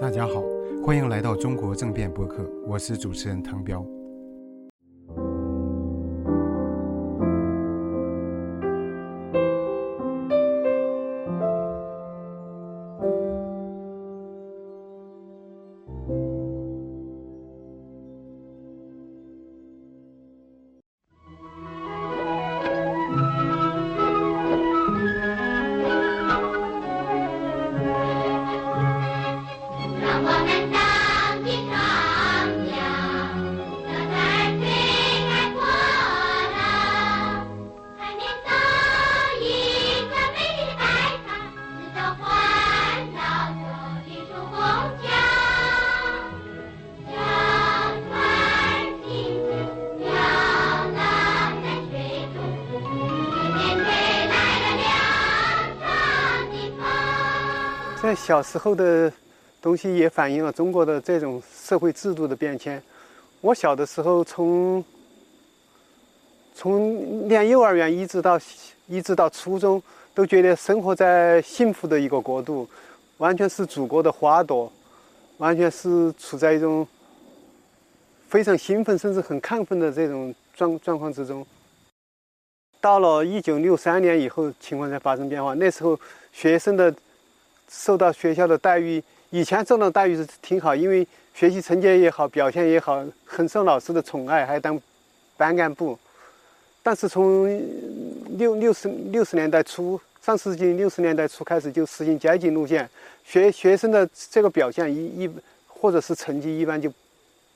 大家好，欢迎来到中国政变播客，我是主持人唐彪。小时候的东西也反映了中国的这种社会制度的变迁。我小的时候从从念幼儿园一直到一直到初中，都觉得生活在幸福的一个国度，完全是祖国的花朵，完全是处在一种非常兴奋甚至很亢奋的这种状状况之中。到了一九六三年以后，情况才发生变化。那时候学生的受到学校的待遇，以前受到待遇是挺好，因为学习成绩也好，表现也好，很受老师的宠爱，还当班干部。但是从六六十六十年代初，上世纪六十年代初开始就实行阶级路线，学学生的这个表现一一或者是成绩一般就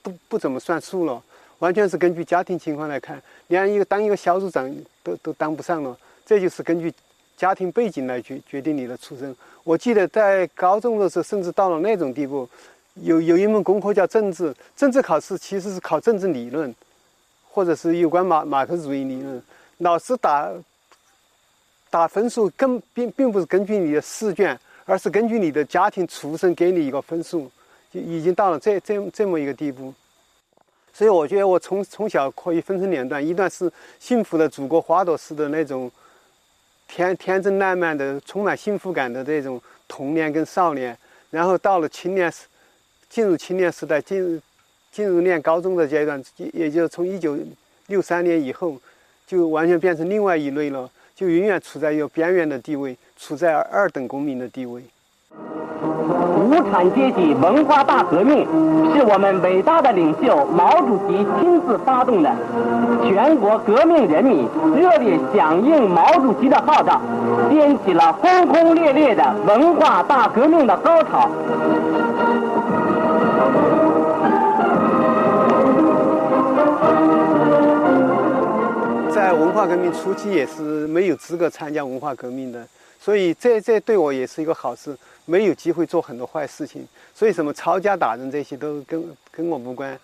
不不怎么算数了，完全是根据家庭情况来看，连一个当一个小组长都都当不上了，这就是根据家庭背景来决决定你的出身。我记得在高中的时候，甚至到了那种地步，有有一门功课叫政治，政治考试其实是考政治理论，或者是有关马马克思主义理论。老师打打分数根并并不是根据你的试卷，而是根据你的家庭出身给你一个分数，就已经到了这这这么一个地步。所以我觉得我从从小可以分成两段，一段是幸福的祖国花朵式的那种天天真烂漫的、充满幸福感的这种童年跟少年，然后到了青年时，进入青年时代，进入进入念高中的阶段，也就从一九六三年以后，就完全变成另外一类了，就永远处在一个边缘的地位，处在二等公民的地位。无产阶级文化大革命是我们伟大的领袖毛主席亲自发动的，全国革命人民热烈响应毛主席的号召，掀起了轰轰烈烈的文化大革命的高潮。在文化革命初期也是没有资格参加文化革命的，所以这这对我也是一个好事，没有机会做很多坏事情。所以什么抄家打人这些都跟跟我无关。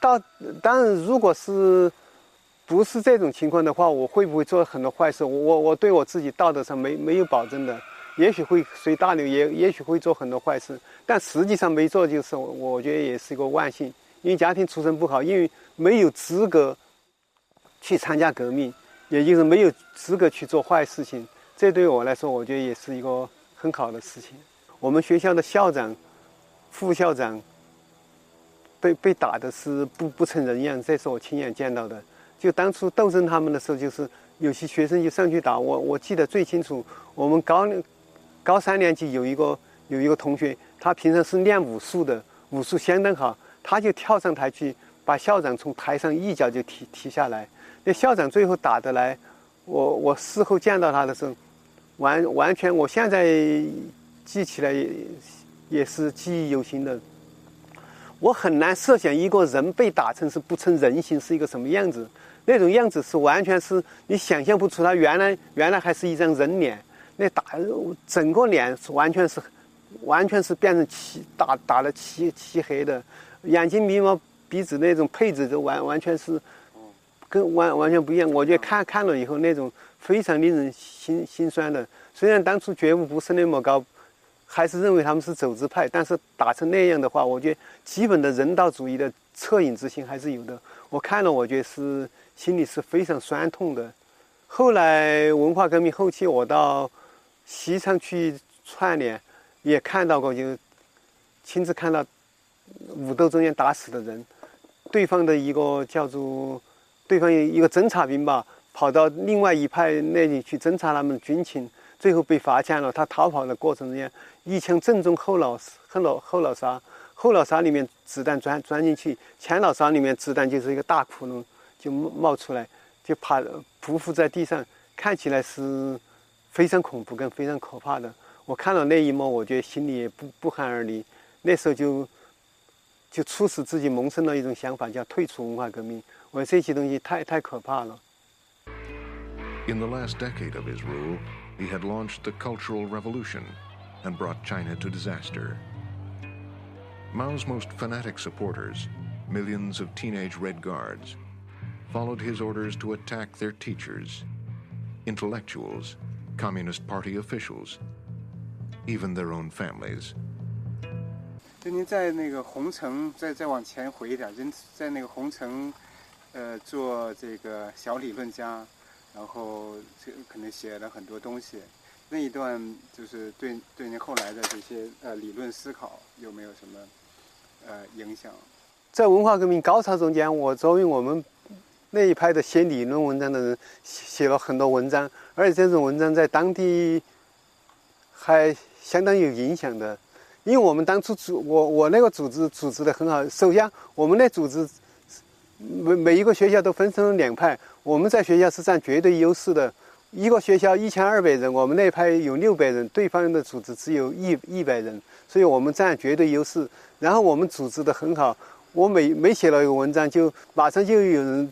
到当然，如果是不是这种情况的话，我会不会做很多坏事？我我我对我自己道德上没没有保证的，也许会随大流，也也许会做很多坏事，但实际上没做就是我我觉得也是一个万幸，因为家庭出身不好，因为没有资格。去参加革命，也就是没有资格去做坏事情。这对我来说，我觉得也是一个很好的事情。我们学校的校长、副校长被被打的是不不成人样，这是我亲眼见到的。就当初斗争他们的时候，就是有些学生就上去打我。我记得最清楚，我们高高三年级有一个有一个同学，他平常是练武术的，武术相当好，他就跳上台去，把校长从台上一脚就踢踢下来。那校长最后打得来，我我事后见到他的时候，完完全，我现在记起来也是记忆犹新的。我很难设想一个人被打成是不成人形是一个什么样子，那种样子是完全是你想象不出，他原来原来还是一张人脸，那打整个脸是完全是完全是变成漆打打的漆漆黑的，眼睛眉毛鼻子那种配置都完完全是。跟完完全不一样，我觉得看看了以后那种非常令人心心酸的。虽然当初觉悟不是那么高，还是认为他们是走资派，但是打成那样的话，我觉得基本的人道主义的恻隐之心还是有的。我看了，我觉得是心里是非常酸痛的。后来文化革命后期，我到西昌去串联，也看到过，就亲自看到武斗中间打死的人，对方的一个叫做对方一个侦察兵吧，跑到另外一派那里去侦察他们的军情，最后被发现了。他逃跑的过程中间，一枪正中后脑后脑后脑勺，后脑勺里面子弹钻钻进去，前脑勺里面子弹就是一个大窟窿，就冒冒出来，就趴匍匐在地上，看起来是非常恐怖跟非常可怕的。我看到那一幕，我觉得心里也不不寒而栗。那时候就就促使自己萌生了一种想法，叫退出文化革命。我说这些东西太太可怕了。In the last decade of his rule, he had launched the Cultural Revolution and brought China to disaster. Mao's most fanatic supporters, millions of teenage Red Guards, followed his orders to attack their teachers, intellectuals, Communist Party officials, even their own families. 就您在那个红城，再再往前回一点，您在那个红城，呃，做这个小理论家， 然后这可能写了很多东西。那一段就是对对您后来的这些呃理论思考有没有什么呃影响？在文化革命高潮中间，我作为我们那一派的写理论文章的人，写了很多文章，而且这种文章在当地还相当有影响的。因为我们当初组我我那个组织组织的很好，首先我们那组织每每一个学校都分成了两派，我们在学校是占绝对优势的。一个学校一千二百人，我们那派有六百人，对方的组织只有一一百人，所以我们占绝对优势。然后我们组织的很好，我每每写了一个文章，就马上就有人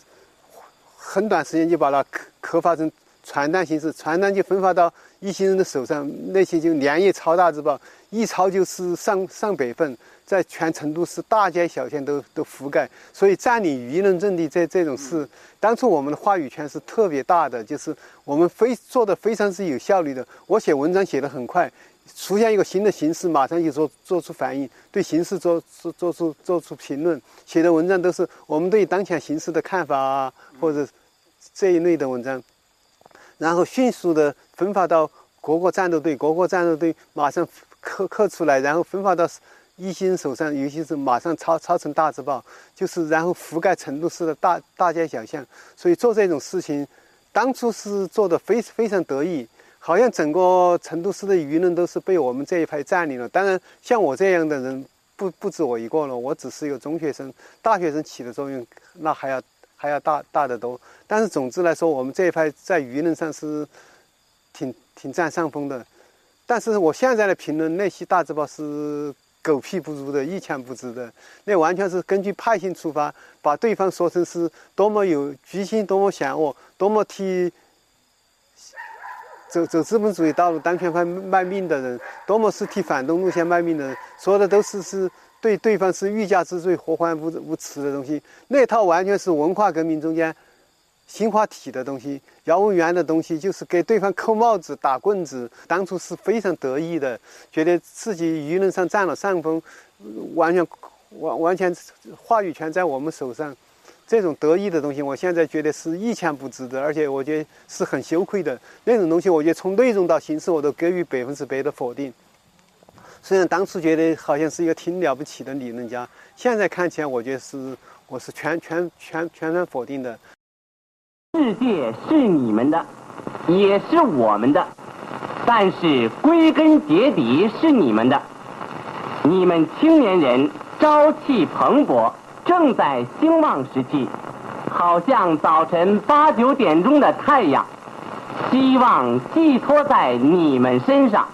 很短时间就把它刻刻发成传单形式，传单就分发到一些人的手上，那些就连夜抄大字报，一抄就是上上百份，在全成都市大街小巷都都覆盖。所以占领舆论阵地这这种事，当初我们的话语权是特别大的，就是我们非做的非常是有效率的。我写文章写得很快，出现一个新的形式，马上就做做出反应，对形势做做做出做出评论。写的文章都是我们对当前形势的看法啊，或者这一类的文章，然后迅速的分发到各个战斗队，各个战斗队马上刻刻出来，然后分发到一些人手上，尤其是马上抄抄成大字报，就是然后覆盖成都市的大大街小巷。所以做这种事情，当初是做的非非常得意，好像整个成都市的舆论都是被我们这一派占领了。当然，像我这样的人不不止我一个了，我只是一个中学生，大学生起的作用那还要还要大大得多。但是总之来说，我们这一派在舆论上是挺挺占上风的。但是我现在的评论，那些大字报是狗屁不如的，一钱不值的。那完全是根据派性出发，把对方说成是多么有居心、多么险恶、多么替走走资本主义道路、当权派卖命的人，多么是替反动路线卖命的人，说的都是是对对方是欲加之罪、何患无无辞的东西。那套完全是文化革命中间新华体的东西，姚文元的东西，就是给对方扣帽子、打棍子。当初是非常得意的，觉得自己舆论上占了上风，完全完完全话语权在我们手上。这种得意的东西，我现在觉得是一钱不值的，而且我觉得是很羞愧的。那种东西，我觉得从内容到形式，我都给予百分之百的否定。虽然当初觉得好像是一个挺了不起的理论家，现在看起来，我觉得是我是全全全全然否定的。世界是你们的，也是我们的，但是归根结底是你们的。你们青年人朝气蓬勃，正在兴旺时期，好像早晨八九点钟的太阳，希望寄托在你们身上。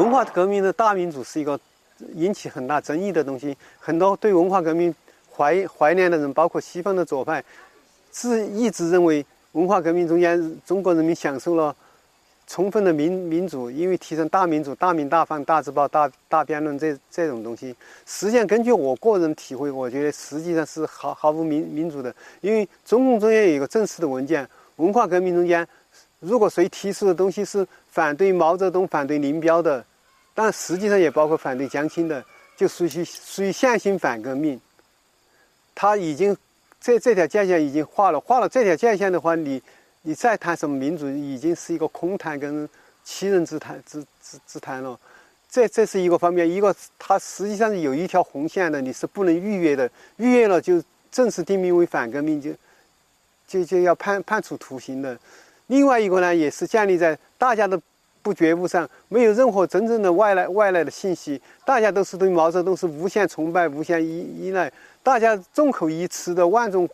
文化革命的大民主是一个引起很大争议的东西，很多对文化革命怀怀念的人，包括西方的左派，是一直认为文化革命中间中国人民享受了充分的民民主，因为提倡大民主、大民大放、大字报、大大辩论这这种东西。实际上，根据我个人体会，我觉得实际上是毫毫无民民主的，因为中共中央有一个正式的文件，文化革命中间，如果谁提出的东西是反对毛泽东、反对林彪的。但实际上也包括反对江青的，就属于属于线性反革命。他已经这这条界限已经画了，画了这条界限的话，你你再谈什么民主，已经是一个空谈跟欺人之谈之之之谈了。这这是一个方面，一个它实际上是有一条红线的，你是不能逾越的，逾越了就正式定名为反革命，就就就要判判处徒刑的。另外一个呢，也是建立在大家的不觉悟上，没有任何真正的外来外来的信息，大家都是对毛泽东是无限崇拜、无限依依赖，大家众口一词的万众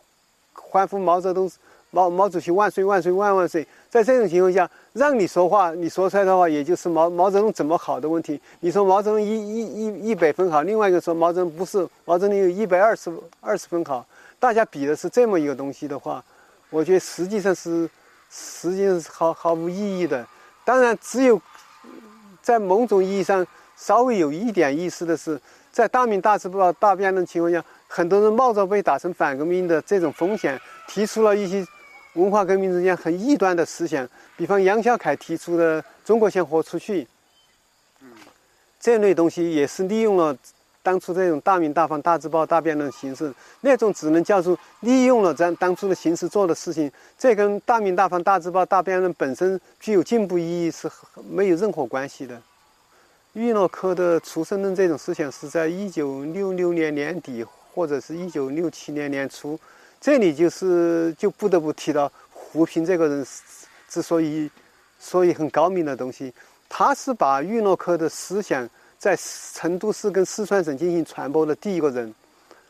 欢呼毛泽东、毛毛主席万岁万岁万万岁。在这种情况下，让你说话，你说出来的话，也就是毛毛泽东怎么好的问题。你说毛泽东一一一一百分好，另外一个说毛泽东不是，毛泽东有一百二十二十分好，大家比的是这么一个东西的话，我觉得实际上是实际上是毫毫无意义的。当然，只有在某种意义上稍微有一点意思的是，在大明大字报大辩论情况下，很多人冒着被打成反革命的这种风险，提出了一些。文化革命之间很异端的思想，比方杨小凯提出的“中国先豁出去”，这类东西也是利用了当初这种大鸣大放、大字报、大辩论形式，那种只能叫做利用了咱当初的形式做的事情，这跟大鸣大放、大字报、大辩论本身具有进步意义是没有任何关系的。玉诺科的出生论这种思想是在一九六六年年底或者是一九六七年年初。这里就是就不得不提到胡平这个人，之所以所以很高明的东西，他是把玉诺科的思想在成都市跟四川省进行传播的第一个人，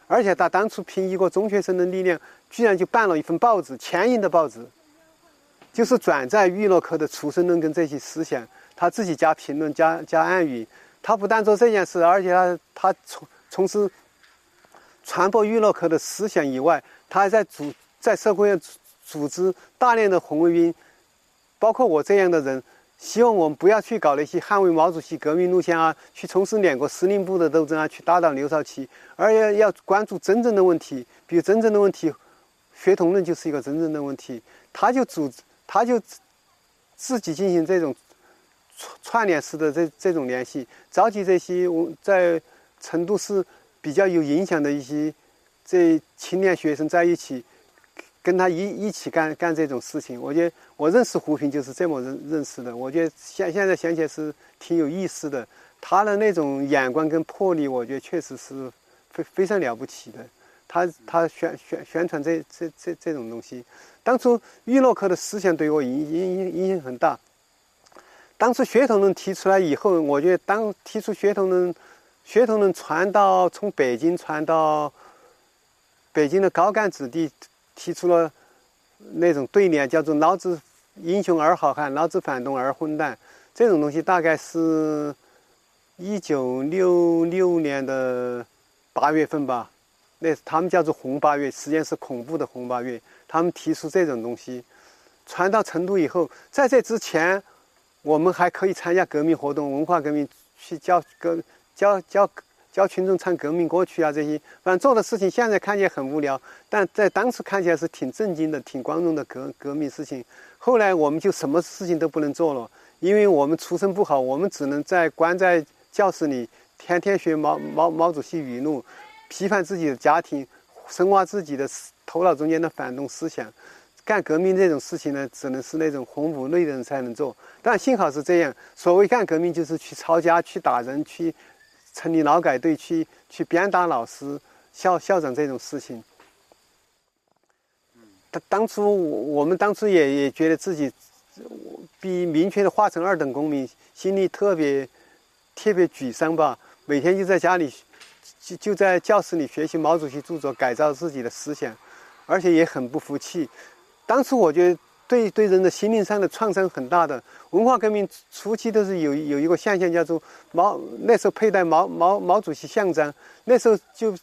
而且他当初凭一个中学生的力量，居然就办了一份报纸，前印的报纸，就是转载娱乐科的出生论跟这些思想，他自己加评论加加暗语，他不但做这件事，而且他他从从事传播娱乐科的思想以外。他还在组在社会上组织大量的红卫兵，包括我这样的人，希望我们不要去搞那些捍卫毛主席革命路线啊，去从事两个司令部的斗争啊，去打倒刘少奇，而要要关注真正的问题，比如真正的问题，学统论就是一个真正的问题。他就组他就自己进行这种串串联式的这这种联系，召集这些我在成都市比较有影响的一些。这青年学生在一起，跟他一一起干干这种事情，我觉得我认识胡平就是这么认认识的。我觉得现现在想起来是挺有意思的，他的那种眼光跟魄力，我觉得确实是非非常了不起的。他他宣宣宣传这这这这种东西，当初玉洛克的思想对我影影影影响很大。当初学童论提出来以后，我觉得当提出学童论，学童论传到从北京传到。北京的高干子弟提出了那种对联，叫做“老子英雄而好汉，老子反动而混蛋”。这种东西大概是一九六六年的八月份吧。那他们叫做“红八月”，实际上是恐怖的“红八月”。他们提出这种东西，传到成都以后，在这之前，我们还可以参加革命活动、文化革命，去教革教教。教群众唱革命歌曲啊，这些反正做的事情，现在看起来很无聊，但在当时看起来是挺震惊的、挺光荣的革革命事情。后来我们就什么事情都不能做了，因为我们出身不好，我们只能在关在教室里，天天学毛毛毛主席语录，批判自己的家庭，深挖自己的头脑中间的反动思想。干革命这种事情呢，只能是那种红五类的人才能做。但幸好是这样，所谓干革命，就是去抄家、去打人、去。成立劳改队去去鞭打老师、校校长这种事情，当当初我我们当初也也觉得自己比明确的划成二等公民，心里特别特别沮丧吧。每天就在家里就就在教室里学习毛主席著作，改造自己的思想，而且也很不服气。当时我觉得。对对人的心灵上的创伤很大的。文化革命初期都是有有一个现象叫做毛，那时候佩戴毛毛毛主席像章，那时候就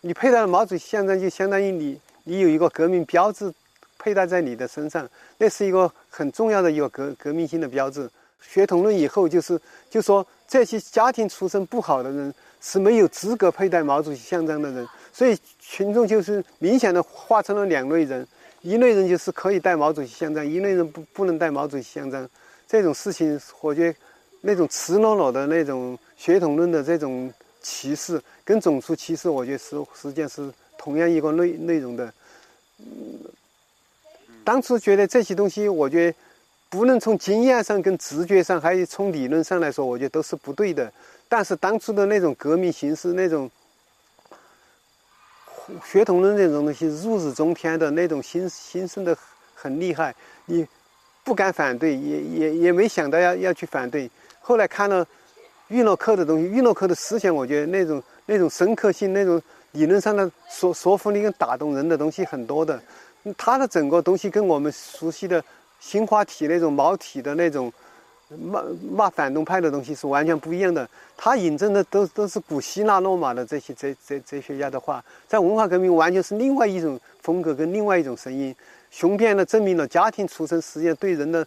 你佩戴了毛主席像章，就相当于你你有一个革命标志佩戴在你的身上，那是一个很重要的一个革革命性的标志。血统论以后就是就说这些家庭出身不好的人是没有资格佩戴毛主席像章的人，所以群众就是明显的划成了两类人。一类人就是可以带毛主席像章，一类人不不能带毛主席像章。这种事情，我觉得那种赤裸裸的那种血统论的这种歧视，跟种族歧视，我觉得是实际上是同样一个内内容的。嗯当初觉得这些东西，我觉得不论从经验上、跟直觉上，还有从理论上来说，我觉得都是不对的。但是当初的那种革命形势，那种血统论那种东西如日中天的那种兴兴盛的很厉害，你不敢反对，也也也没想到要要去反对。后来看了玉诺克的东西，玉诺克的思想，我觉得那种那种深刻性，那种理论上的说说服力跟打动人的东西很多的。他的整个东西跟我们熟悉的新华体那种毛体的那种骂骂反动派的东西是完全不一样的。他引证的都都是古希腊罗马的这些哲哲哲学家的话，在文化革命完全是另外一种风格跟另外一种声音，雄辩的证明了家庭出身实际上对人的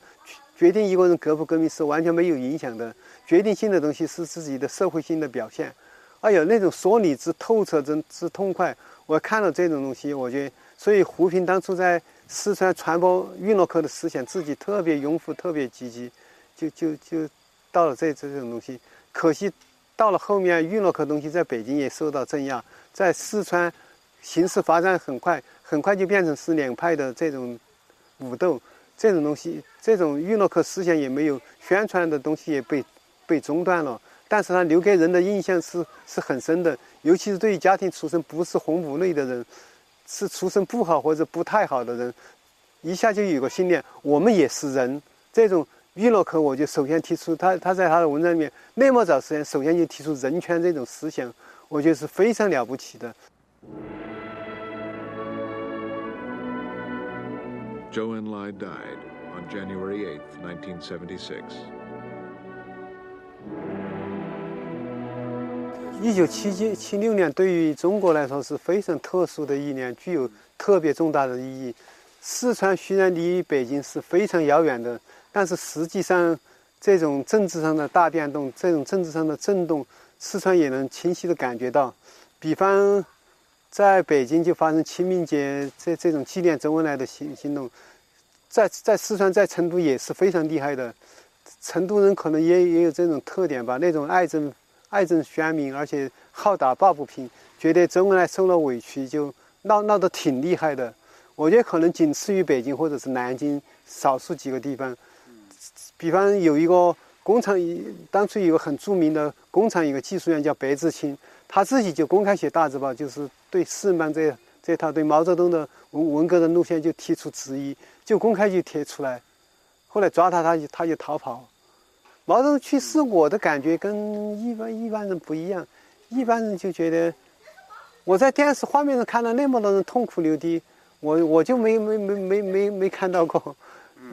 决定一个人革不革命是完全没有影响的。决定性的东西是自己的社会性的表现。哎呀，那种说理之透彻之之痛快，我看了这种东西，我觉得。所以，胡平当初在四川传播运诺克的思想，自己特别拥护，特别积极，就就就到了这这种东西。可惜到了后面，玉诺克东西在北京也受到镇压，在四川形势发展很快，很快就变成是两派的这种武斗，这种东西，这种玉诺克思想也没有宣传的东西也被被中断了。但是他留给人的印象是是很深的，尤其是对于家庭出身不是红五类的人。是出身不好或者不太好的人，一下就有个信念，我们也是人。这种娱乐课，我就首先提出他他在他的文章里面那么早时间，首先就提出人权这种思想，我觉得是非常了不起的。Zhou Enlai died on January 8, 1976. 一九七七七六年对于中国来说是非常特殊的一年，具有特别重大的意义。四川虽然离北京是非常遥远的，但是实际上这种政治上的大变动，这种政治上的震动，四川也能清晰的感觉到。比方在北京就发生清明节这这种纪念周恩来的行行动，在在四川在成都也是非常厉害的。成都人可能也也有这种特点吧，那种爱憎。爱憎宣明，而且好打抱不平，觉得周恩来受了委屈就闹闹得挺厉害的。我觉得可能仅次于北京或者是南京少数几个地方。比方有一个工厂，当初有个很著名的工厂，一个技术员叫白志清，他自己就公开写大字报，就是对四人帮这这套对毛泽东的文文革的路线就提出质疑，就公开就贴出来。后来抓他，他就他就逃跑。毛泽东去世，我的感觉跟一般一般人不一样。一般人就觉得，我在电视画面上看到那么多人痛哭流涕，我我就没没没没没没看到过。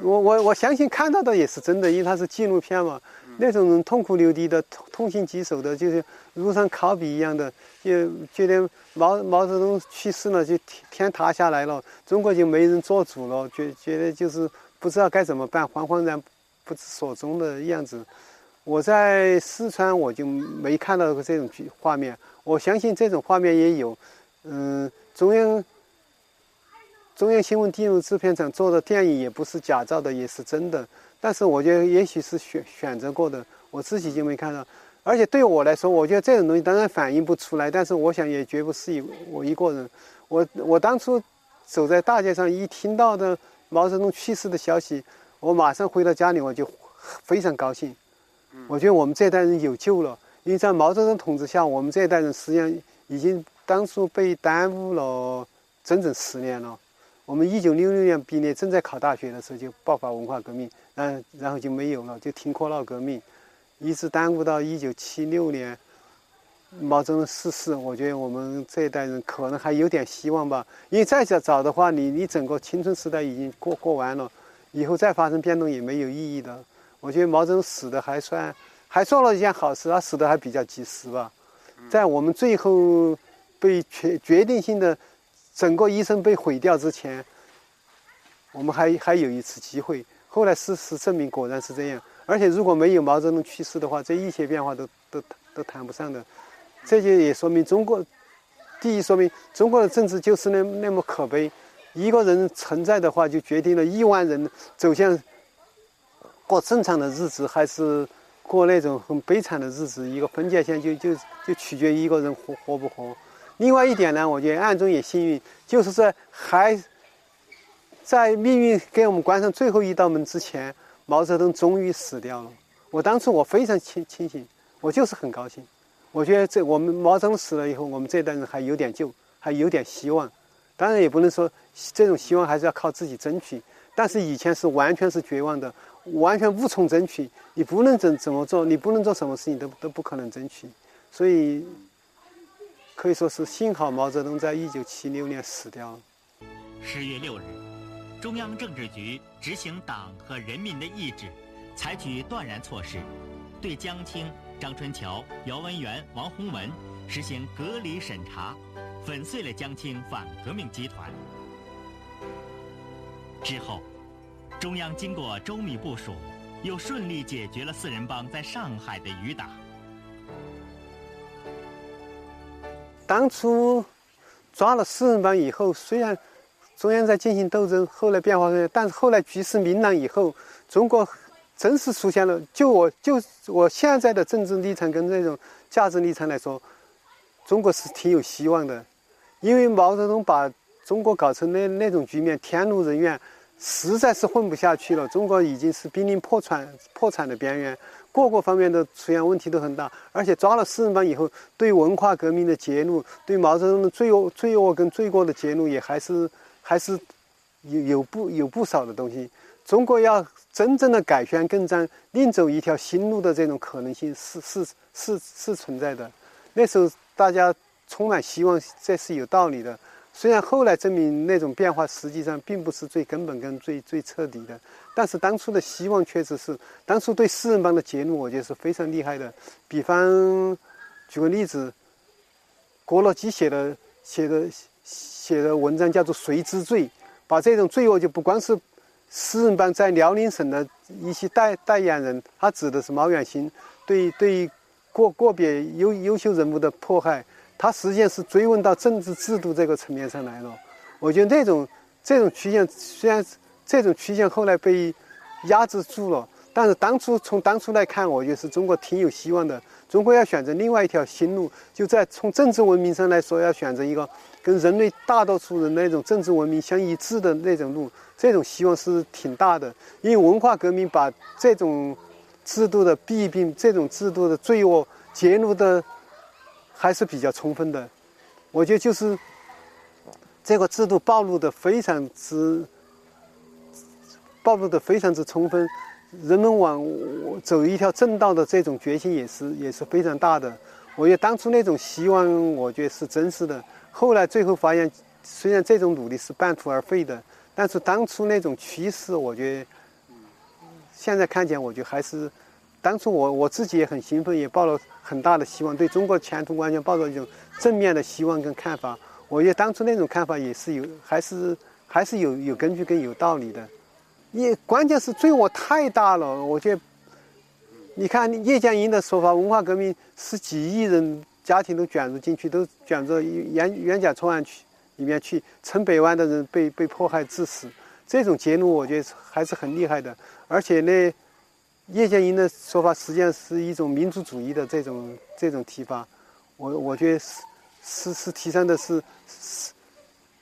我我我相信看到的也是真的，因为它是纪录片嘛。那种人痛哭流涕的、痛痛心疾首的，就是如上考妣一样的，就觉得毛毛泽东去世了，就天天塌下来了，中国就没人做主了，觉觉得就是不知道该怎么办，惶惶然。不知所踪的样子，我在四川我就没看到过这种画面。我相信这种画面也有，嗯，中央中央新闻电影制片厂做的电影也不是假造的，也是真的。但是我觉得也许是选选择过的，我自己就没看到。而且对我来说，我觉得这种东西当然反映不出来，但是我想也绝不是一我一个人。我我当初走在大街上，一听到的毛泽东去世的消息。我马上回到家里，我就非常高兴。我觉得我们这代人有救了，因为在毛泽东统治下，我们这一代人实际上已经当初被耽误了整整十年了。我们一九六六年毕业，正在考大学的时候就爆发文化革命，嗯，然后就没有了，就停课闹革命，一直耽误到一九七六年毛泽东逝世。我觉得我们这一代人可能还有点希望吧，因为再早早的话，你你整个青春时代已经过过完了。以后再发生变动也没有意义的。我觉得毛泽东死的还算，还做了一件好事，他死的还比较及时吧。在我们最后被决决定性的整个一生被毁掉之前，我们还还有一次机会。后来事实证明果然是这样。而且如果没有毛泽东去世的话，这一切变化都都都谈不上的。这就也说明中国，第一说明中国的政治就是那那么可悲。一个人存在的话，就决定了亿万人走向过正常的日子，还是过那种很悲惨的日子。一个分界线就就就取决于一个人活活不活。另外一点呢，我觉得暗中也幸运，就是在还在命运给我们关上最后一道门之前，毛泽东终于死掉了。我当初我非常清清醒，我就是很高兴。我觉得这我们毛泽东死了以后，我们这代人还有点救，还有点希望。当然也不能说这种希望还是要靠自己争取。但是以前是完全是绝望的，完全无从争取。你不论怎怎么做，你不能做什么事情都都不可能争取。所以可以说是幸好毛泽东在一九七六年死掉了。十月六日，中央政治局执行党和人民的意志，采取断然措施，对江青、张春桥、姚文元、王洪文实行隔离审查，粉碎了江青反革命集团。之后，中央经过周密部署，又顺利解决了四人帮在上海的余党。当初抓了四人帮以后，虽然中央在进行斗争，后来变化但是后来局势明朗以后，中国真是出现了。就我就我现在的政治立场跟这种价值立场来说，中国是挺有希望的，因为毛泽东把中国搞成那那种局面，天怒人怨，实在是混不下去了。中国已经是濒临破产破产的边缘。各个方面的出现问题都很大，而且抓了四人帮以后，对文化革命的揭露，对毛泽东的罪恶、罪恶跟罪过的揭露，也还是还是有有不有不少的东西。中国要真正的改弦更张，另走一条新路的这种可能性是是是是存在的。那时候大家充满希望，这是有道理的。虽然后来证明那种变化实际上并不是最根本跟最最彻底的。但是当初的希望确实是，当初对四人帮的揭露，我觉得是非常厉害的。比方，举个例子，郭洛基写的写的写的文章叫做《谁之罪》，把这种罪恶就不光是四人帮在辽宁省的一些代代言人，他指的是毛远新对对个个别优优秀人物的迫害，他实际上是追问到政治制度这个层面上来了。我觉得那种这种曲线虽然。这种曲线后来被压制住了，但是当初从当初来看，我觉得是中国挺有希望的。中国要选择另外一条新路，就在从政治文明上来说，要选择一个跟人类大多数人那种政治文明相一致的那种路。这种希望是挺大的，因为文化革命把这种制度的弊病、这种制度的罪恶揭露的还是比较充分的。我觉得就是这个制度暴露的非常之。暴露的非常之充分，人们往走一条正道的这种决心也是也是非常大的。我觉得当初那种希望，我觉得是真实的。后来最后发现，虽然这种努力是半途而废的，但是当初那种趋势，我觉得现在看见，我觉得还是当初我我自己也很兴奋，也抱了很大的希望，对中国前途完全抱着一种正面的希望跟看法。我觉得当初那种看法也是有，还是还是有有根据跟有道理的。也关键是罪恶太大了，我觉得，你看叶剑英的说法，文化革命十几亿人家庭都卷入进去，都卷入冤冤假错案去里面去，成百万的人被被迫害致死，这种揭露我觉得还是很厉害的。而且呢，叶剑英的说法实际上是一种民族主义的这种这种提法，我我觉得是是是提倡的是是。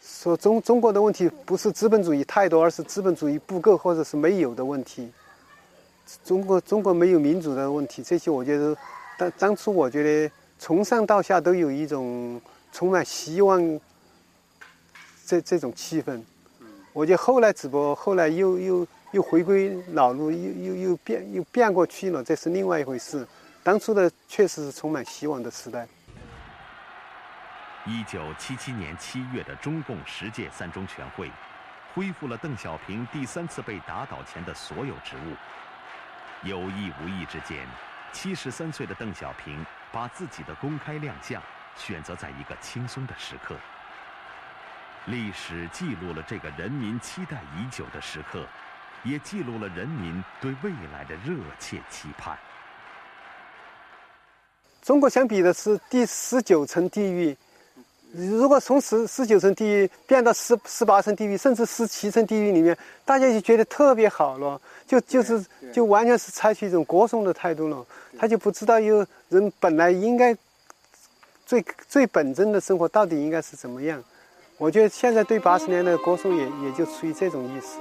说中中国的问题不是资本主义太多，而是资本主义不够或者是没有的问题。中国中国没有民主的问题，这些我觉得，当当初我觉得从上到下都有一种充满希望，这这种气氛。我觉得后来只不过后来又又又回归老路，又又又变又变过去了，这是另外一回事。当初的确实是充满希望的时代。一九七七年七月的中共十届三中全会，恢复了邓小平第三次被打倒前的所有职务。有意无意之间，七十三岁的邓小平把自己的公开亮相选择在一个轻松的时刻。历史记录了这个人民期待已久的时刻，也记录了人民对未来的热切期盼。中国相比的是第十九层地狱。如果从十十九层地狱变到十十八层地狱，甚至十七层地狱里面，大家就觉得特别好了，就就是就完全是采取一种歌颂的态度了。他就不知道有人本来应该最最本真的生活到底应该是怎么样。我觉得现在对八十年代的歌颂也也就出于这种意思。